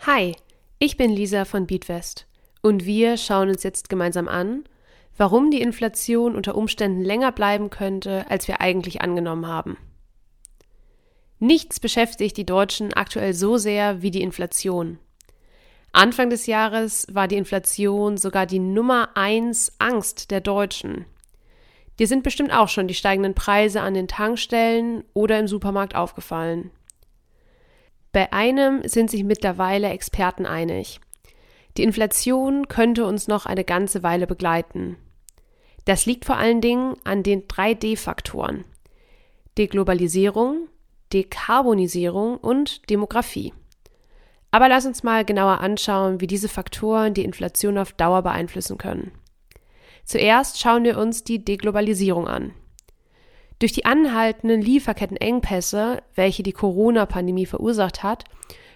Hi, ich bin Lisa von Beatwest und wir schauen uns jetzt gemeinsam an, warum die Inflation unter Umständen länger bleiben könnte, als wir eigentlich angenommen haben. Nichts beschäftigt die Deutschen aktuell so sehr wie die Inflation. Anfang des Jahres war die Inflation sogar die Nummer eins Angst der Deutschen. Dir sind bestimmt auch schon die steigenden Preise an den Tankstellen oder im Supermarkt aufgefallen. Bei einem sind sich mittlerweile Experten einig. Die Inflation könnte uns noch eine ganze Weile begleiten. Das liegt vor allen Dingen an den 3D-Faktoren. Deglobalisierung, Dekarbonisierung und Demografie. Aber lass uns mal genauer anschauen, wie diese Faktoren die Inflation auf Dauer beeinflussen können. Zuerst schauen wir uns die Deglobalisierung an. Durch die anhaltenden Lieferkettenengpässe, welche die Corona-Pandemie verursacht hat,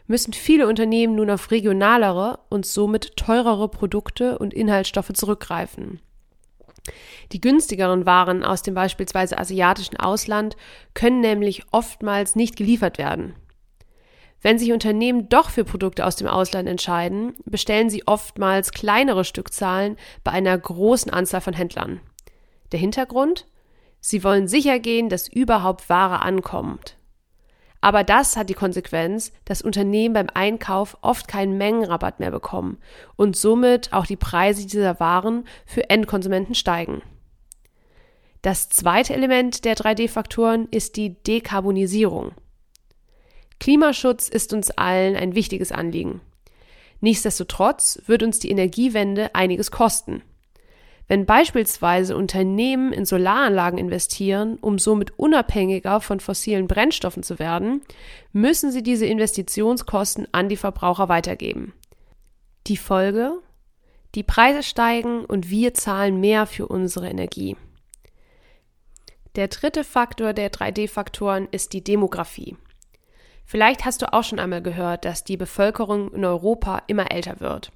müssen viele Unternehmen nun auf regionalere und somit teurere Produkte und Inhaltsstoffe zurückgreifen. Die günstigeren Waren aus dem beispielsweise asiatischen Ausland können nämlich oftmals nicht geliefert werden. Wenn sich Unternehmen doch für Produkte aus dem Ausland entscheiden, bestellen sie oftmals kleinere Stückzahlen bei einer großen Anzahl von Händlern. Der Hintergrund? Sie wollen sicher gehen, dass überhaupt Ware ankommt. Aber das hat die Konsequenz, dass Unternehmen beim Einkauf oft keinen Mengenrabatt mehr bekommen und somit auch die Preise dieser Waren für Endkonsumenten steigen. Das zweite Element der 3D-Faktoren ist die Dekarbonisierung. Klimaschutz ist uns allen ein wichtiges Anliegen. Nichtsdestotrotz wird uns die Energiewende einiges kosten. Wenn beispielsweise Unternehmen in Solaranlagen investieren, um somit unabhängiger von fossilen Brennstoffen zu werden, müssen sie diese Investitionskosten an die Verbraucher weitergeben. Die Folge? Die Preise steigen und wir zahlen mehr für unsere Energie. Der dritte Faktor der 3D-Faktoren ist die Demografie. Vielleicht hast du auch schon einmal gehört, dass die Bevölkerung in Europa immer älter wird.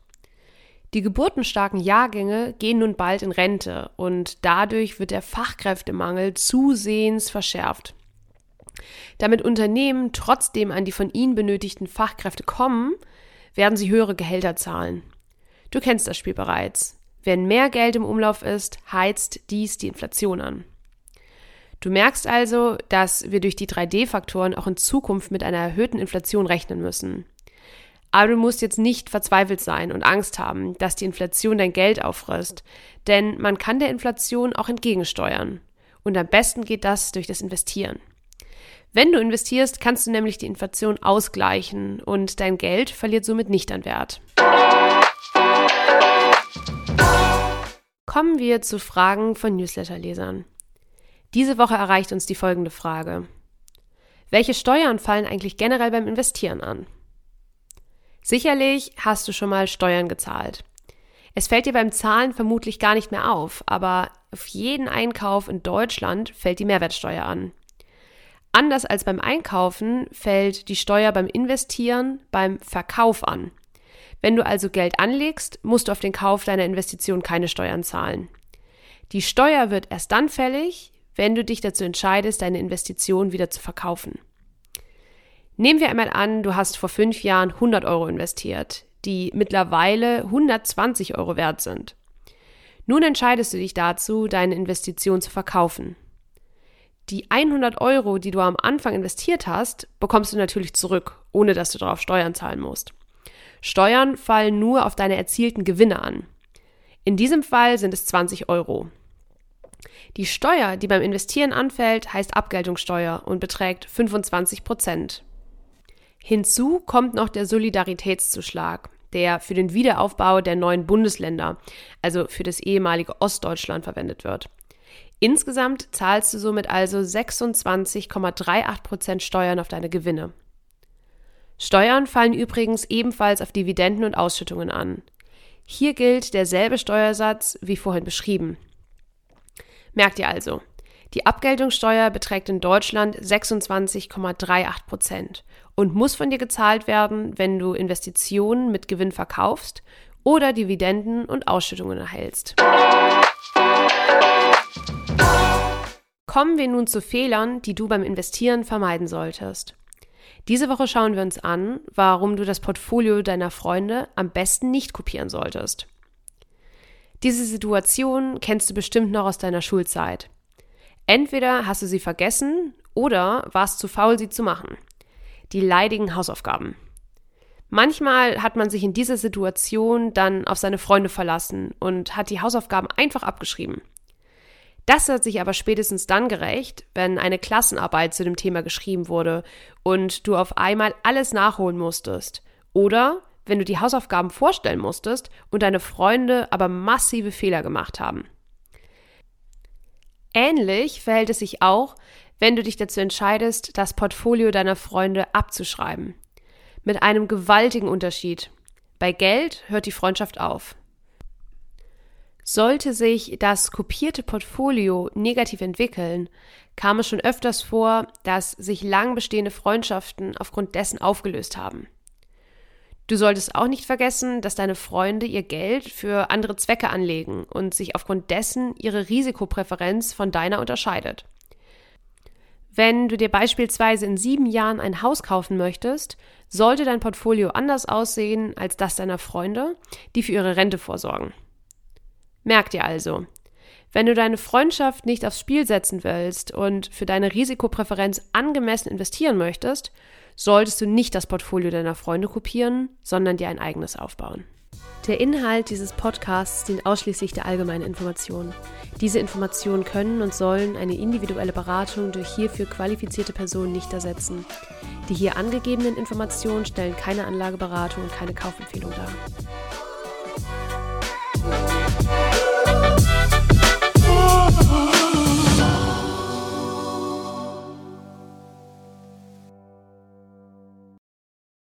Die geburtenstarken Jahrgänge gehen nun bald in Rente und dadurch wird der Fachkräftemangel zusehends verschärft. Damit Unternehmen trotzdem an die von ihnen benötigten Fachkräfte kommen, werden sie höhere Gehälter zahlen. Du kennst das Spiel bereits. Wenn mehr Geld im Umlauf ist, heizt dies die Inflation an. Du merkst also, dass wir durch die 3D-Faktoren auch in Zukunft mit einer erhöhten Inflation rechnen müssen. Aber du musst jetzt nicht verzweifelt sein und Angst haben, dass die Inflation dein Geld auffrisst, denn man kann der Inflation auch entgegensteuern. Und am besten geht das durch das Investieren. Wenn du investierst, kannst du nämlich die Inflation ausgleichen und dein Geld verliert somit nicht an Wert. Kommen wir zu Fragen von Newsletterlesern. Diese Woche erreicht uns die folgende Frage. Welche Steuern fallen eigentlich generell beim Investieren an? Sicherlich hast du schon mal Steuern gezahlt. Es fällt dir beim Zahlen vermutlich gar nicht mehr auf, aber auf jeden Einkauf in Deutschland fällt die Mehrwertsteuer an. Anders als beim Einkaufen fällt die Steuer beim Investieren beim Verkauf an. Wenn du also Geld anlegst, musst du auf den Kauf deiner Investition keine Steuern zahlen. Die Steuer wird erst dann fällig, wenn du dich dazu entscheidest, deine Investition wieder zu verkaufen. Nehmen wir einmal an, du hast vor fünf Jahren 100 Euro investiert, die mittlerweile 120 Euro wert sind. Nun entscheidest du dich dazu, deine Investition zu verkaufen. Die 100 Euro, die du am Anfang investiert hast, bekommst du natürlich zurück, ohne dass du darauf Steuern zahlen musst. Steuern fallen nur auf deine erzielten Gewinne an. In diesem Fall sind es 20 Euro. Die Steuer, die beim Investieren anfällt, heißt Abgeltungssteuer und beträgt 25 Prozent. Hinzu kommt noch der Solidaritätszuschlag, der für den Wiederaufbau der neuen Bundesländer, also für das ehemalige Ostdeutschland, verwendet wird. Insgesamt zahlst du somit also 26,38 Prozent Steuern auf deine Gewinne. Steuern fallen übrigens ebenfalls auf Dividenden und Ausschüttungen an. Hier gilt derselbe Steuersatz wie vorhin beschrieben. Merkt ihr also, die Abgeltungssteuer beträgt in Deutschland 26,38 Prozent und muss von dir gezahlt werden, wenn du Investitionen mit Gewinn verkaufst oder Dividenden und Ausschüttungen erhältst. Kommen wir nun zu Fehlern, die du beim Investieren vermeiden solltest. Diese Woche schauen wir uns an, warum du das Portfolio deiner Freunde am besten nicht kopieren solltest. Diese Situation kennst du bestimmt noch aus deiner Schulzeit. Entweder hast du sie vergessen oder warst zu faul, sie zu machen. Die leidigen Hausaufgaben. Manchmal hat man sich in dieser Situation dann auf seine Freunde verlassen und hat die Hausaufgaben einfach abgeschrieben. Das hat sich aber spätestens dann gerecht, wenn eine Klassenarbeit zu dem Thema geschrieben wurde und du auf einmal alles nachholen musstest. Oder wenn du die Hausaufgaben vorstellen musstest und deine Freunde aber massive Fehler gemacht haben. Ähnlich verhält es sich auch, wenn du dich dazu entscheidest, das Portfolio deiner Freunde abzuschreiben. Mit einem gewaltigen Unterschied. Bei Geld hört die Freundschaft auf. Sollte sich das kopierte Portfolio negativ entwickeln, kam es schon öfters vor, dass sich lang bestehende Freundschaften aufgrund dessen aufgelöst haben. Du solltest auch nicht vergessen, dass deine Freunde ihr Geld für andere Zwecke anlegen und sich aufgrund dessen ihre Risikopräferenz von deiner unterscheidet. Wenn du dir beispielsweise in sieben Jahren ein Haus kaufen möchtest, sollte dein Portfolio anders aussehen als das deiner Freunde, die für ihre Rente vorsorgen. Merk dir also, wenn du deine Freundschaft nicht aufs Spiel setzen willst und für deine Risikopräferenz angemessen investieren möchtest, solltest du nicht das Portfolio deiner Freunde kopieren, sondern dir ein eigenes aufbauen. Der Inhalt dieses Podcasts dient ausschließlich der allgemeinen Information. Diese Informationen können und sollen eine individuelle Beratung durch hierfür qualifizierte Personen nicht ersetzen. Die hier angegebenen Informationen stellen keine Anlageberatung und keine Kaufempfehlung dar.